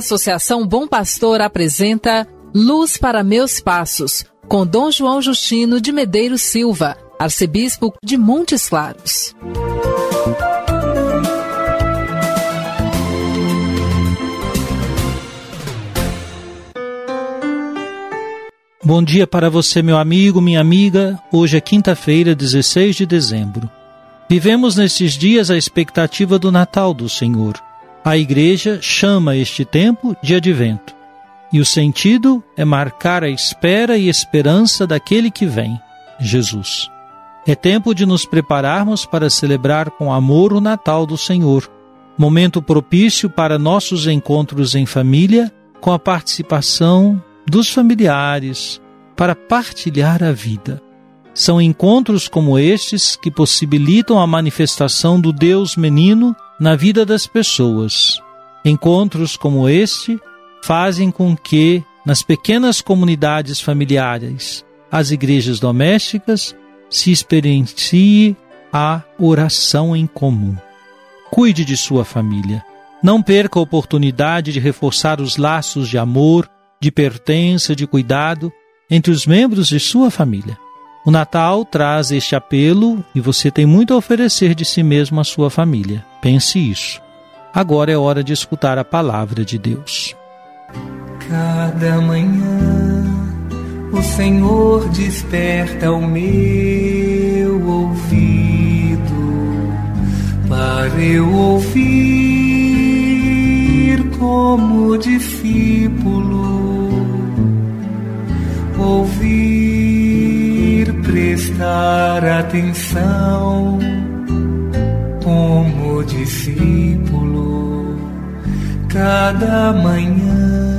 Associação Bom Pastor apresenta Luz para Meus Passos, com Dom João Justino de Medeiros Silva, arcebispo de Montes Claros. Bom dia para você, meu amigo, minha amiga. Hoje é quinta-feira, 16 de dezembro. Vivemos nestes dias a expectativa do Natal do Senhor. A Igreja chama este tempo de advento. E o sentido é marcar a espera e esperança daquele que vem, Jesus. É tempo de nos prepararmos para celebrar com amor o Natal do Senhor, momento propício para nossos encontros em família, com a participação dos familiares, para partilhar a vida. São encontros como estes que possibilitam a manifestação do Deus menino na vida das pessoas. Encontros como este fazem com que, nas pequenas comunidades familiares, as igrejas domésticas, se experiencie a oração em comum. Cuide de sua família. Não perca a oportunidade de reforçar os laços de amor, de pertença, de cuidado entre os membros de sua família. O Natal traz este apelo e você tem muito a oferecer de si mesmo à sua família. Pense isso. Agora é hora de escutar a palavra de Deus. Cada manhã o Senhor desperta o meu ouvido para eu ouvir como discípulo ouvir, prestar atenção como discípulo cada manhã.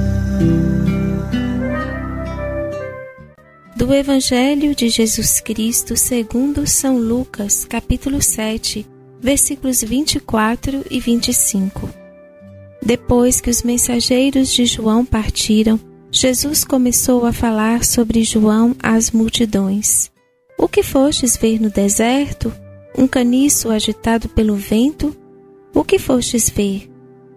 Do Evangelho de Jesus Cristo segundo São Lucas, capítulo 7, versículos 24 e 25. Depois que os mensageiros de João partiram, Jesus começou a falar sobre João às multidões. O que fostes ver no deserto? Um caniço agitado pelo vento? O que fostes ver?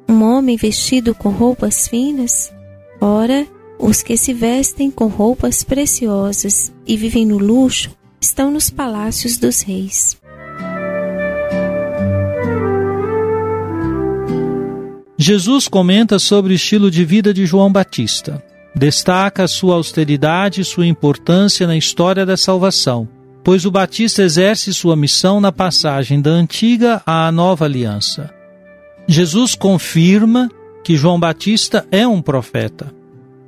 Um homem vestido com roupas finas? Ora, os que se vestem com roupas preciosas e vivem no luxo estão nos palácios dos reis. Jesus comenta sobre o estilo de vida de João Batista. Destaca sua austeridade e sua importância na história da salvação, pois o Batista exerce sua missão na passagem da antiga à nova aliança. Jesus confirma que João Batista é um profeta.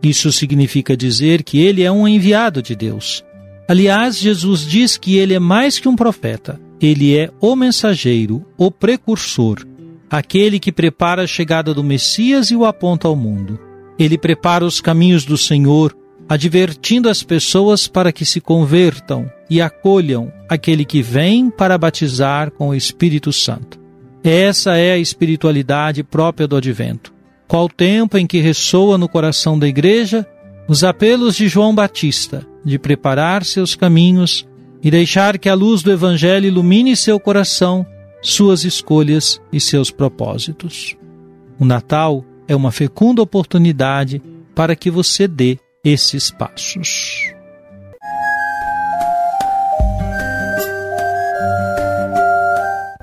Isso significa dizer que ele é um enviado de Deus. Aliás, Jesus diz que ele é mais que um profeta, ele é o mensageiro, o precursor, aquele que prepara a chegada do Messias e o aponta ao mundo. Ele prepara os caminhos do Senhor, advertindo as pessoas para que se convertam e acolham aquele que vem para batizar com o Espírito Santo. Essa é a espiritualidade própria do advento. Qual tempo em que ressoa no coração da igreja os apelos de João Batista de preparar seus caminhos e deixar que a luz do Evangelho ilumine seu coração, suas escolhas e seus propósitos. O Natal é uma fecunda oportunidade para que você dê esses passos.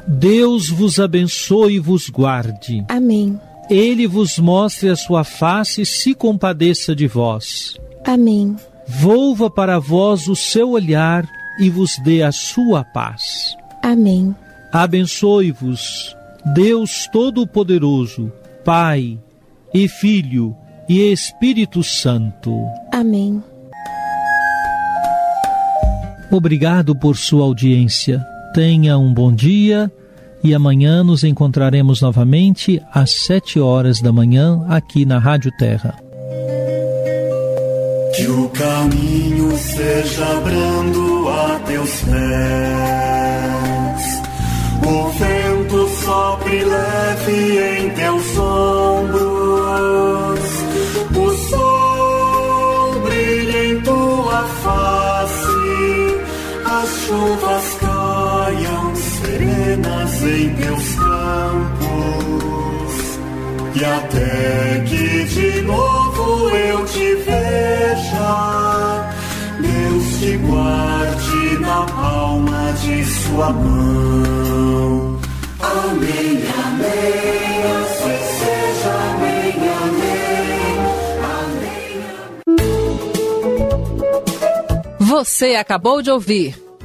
Deus vos abençoe e vos guarde. Amém. Ele vos mostre a sua face e se compadeça de vós. Amém. Volva para vós o seu olhar e vos dê a sua paz. Amém. Abençoe-vos, Deus Todo-Poderoso, Pai e Filho e Espírito Santo. Amém. Obrigado por sua audiência. Tenha um bom dia e amanhã nos encontraremos novamente às sete horas da manhã aqui na Rádio Terra. Que o caminho seja brando a teus pés. O vento sopre leve em teus ombros. Chuvas caiam serenas em teus campos. E até que de novo eu te veja, Deus te guarde na palma de sua mão. Amém, amém, assim seja, amém, amém, amém. Você acabou de ouvir